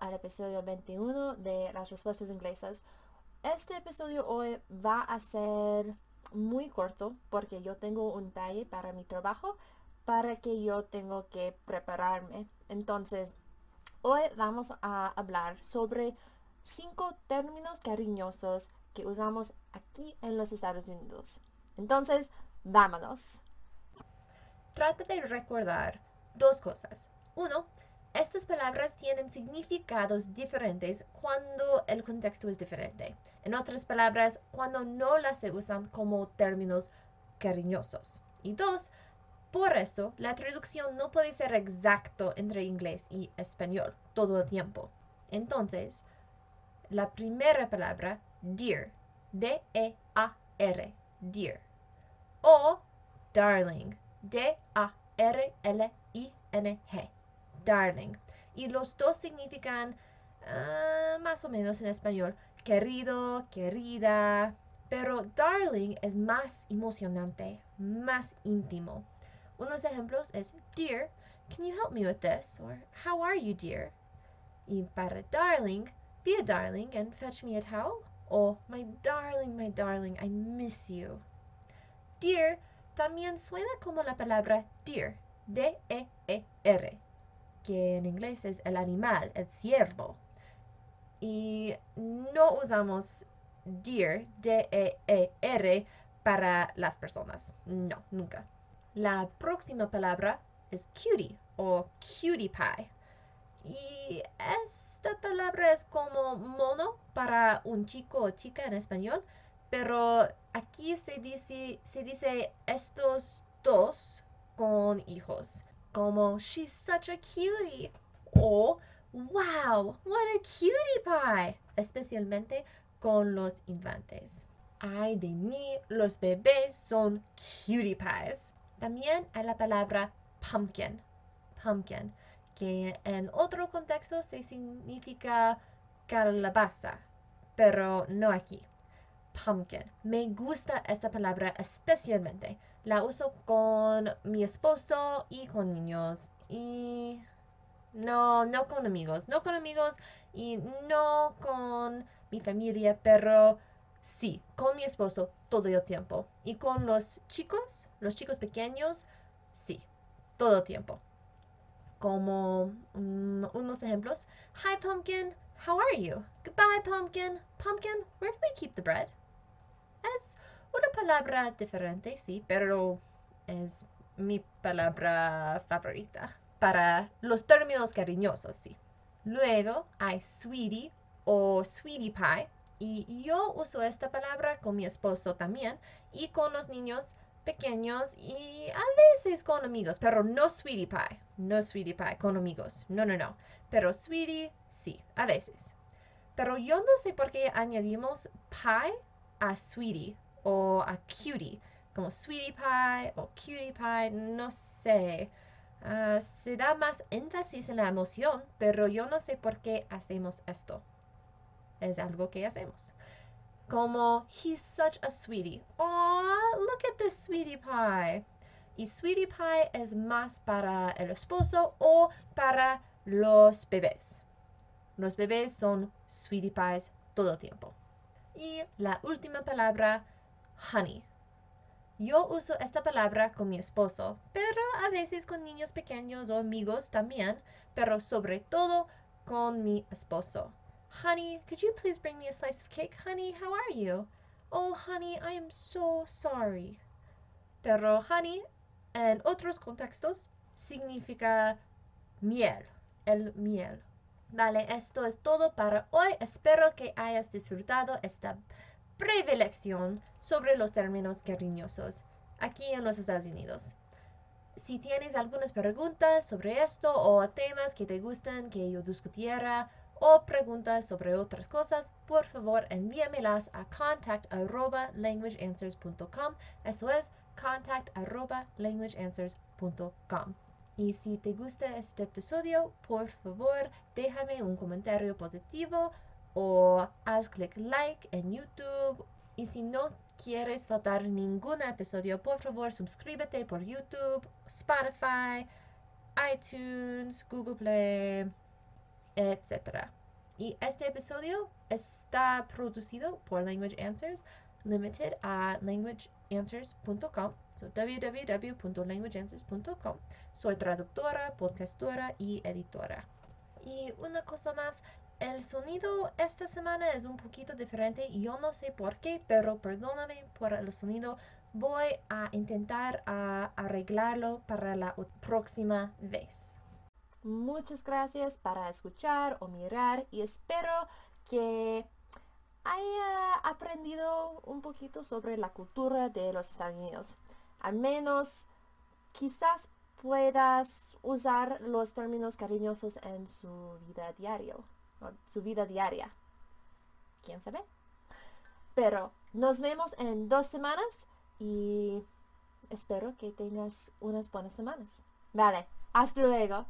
al episodio 21 de las respuestas inglesas. Este episodio hoy va a ser muy corto porque yo tengo un talle para mi trabajo para que yo tengo que prepararme. Entonces, hoy vamos a hablar sobre cinco términos cariñosos que usamos aquí en los Estados Unidos. Entonces, vámonos. Trata de recordar dos cosas. Uno, estas palabras tienen significados diferentes cuando el contexto es diferente. En otras palabras, cuando no las se usan como términos cariñosos. Y dos, por eso la traducción no puede ser exacto entre inglés y español todo el tiempo. Entonces, la primera palabra, dear, D-E-A-R, dear, o darling, D-A-R-L-I-N-G darling. Y los dos significan ah, más o menos en español querido, querida. Pero darling es más emocionante, más íntimo. Unos ejemplos es Dear, can you help me with this? Or How are you, dear? Y para darling, be a darling and fetch me a towel. O My darling, my darling, I miss you. Dear también suena como la palabra deer, D-E-E-R que en inglés es el animal, el ciervo. Y no usamos deer, D-E-E-R, para las personas. No, nunca. La próxima palabra es cutie o cutie pie. Y esta palabra es como mono para un chico o chica en español, pero aquí se dice, se dice estos dos con hijos como she's such a cutie o wow, what a cutie pie, especialmente con los infantes. Ay de mí, los bebés son cutie pies. También hay la palabra pumpkin, pumpkin, que en otro contexto se significa calabaza, pero no aquí. Pumpkin. Me gusta esta palabra especialmente la uso con mi esposo y con niños. Y no, no con amigos. No con amigos y no con mi familia, pero sí, con mi esposo todo el tiempo. Y con los chicos, los chicos pequeños, sí, todo el tiempo. Como mm, unos ejemplos. Hi, Pumpkin. How are you? Goodbye, Pumpkin. Pumpkin, where do we keep the bread? Una palabra diferente, sí, pero es mi palabra favorita para los términos cariñosos, sí. Luego hay sweetie o sweetie pie y yo uso esta palabra con mi esposo también y con los niños pequeños y a veces con amigos, pero no sweetie pie, no sweetie pie con amigos, no, no, no, pero sweetie sí, a veces. Pero yo no sé por qué añadimos pie a sweetie o a cutie, como sweetie pie o cutie pie, no sé. Ah, se da más énfasis en la emoción, pero yo no sé por qué hacemos esto. Es algo que hacemos. Como, he's such a sweetie. Oh, look at this sweetie pie. Y sweetie pie es más para el esposo o para los bebés. Los bebés son sweetie pies todo el tiempo. Y la última palabra honey. Yo uso esta palabra con mi esposo, pero a veces con niños pequeños o amigos también, pero sobre todo con mi esposo. Honey, could you please bring me a slice of cake? Honey, how are you? Oh, honey, I am so sorry. Pero honey, en otros contextos, significa miel, el miel. Vale, esto es todo para hoy. Espero que hayas disfrutado esta breve lección sobre los términos cariñosos aquí en los Estados Unidos. Si tienes algunas preguntas sobre esto o temas que te gustan que yo discutiera o preguntas sobre otras cosas, por favor envíamelas a contact@languageanswers.com. Eso es contact@languageanswers.com. Y si te gusta este episodio, por favor, déjame un comentario positivo o haz clic like en YouTube. Y si no quieres faltar ningún episodio, por favor suscríbete por YouTube, Spotify, iTunes, Google Play etc. Y este episodio está producido por Language Answers Limited a languageanswers.com, so www.languageanswers.com. Soy traductora, podcastora y editora. Y una cosa más, el sonido esta semana es un poquito diferente. Yo no sé por qué, pero perdóname por el sonido. Voy a intentar arreglarlo para la próxima vez. Muchas gracias para escuchar o mirar y espero que haya aprendido un poquito sobre la cultura de los Estados Unidos. Al menos quizás puedas usar los términos cariñosos en su vida su vida diaria. ¿Quién sabe? Pero nos vemos en dos semanas y espero que tengas unas buenas semanas. Vale, hasta luego.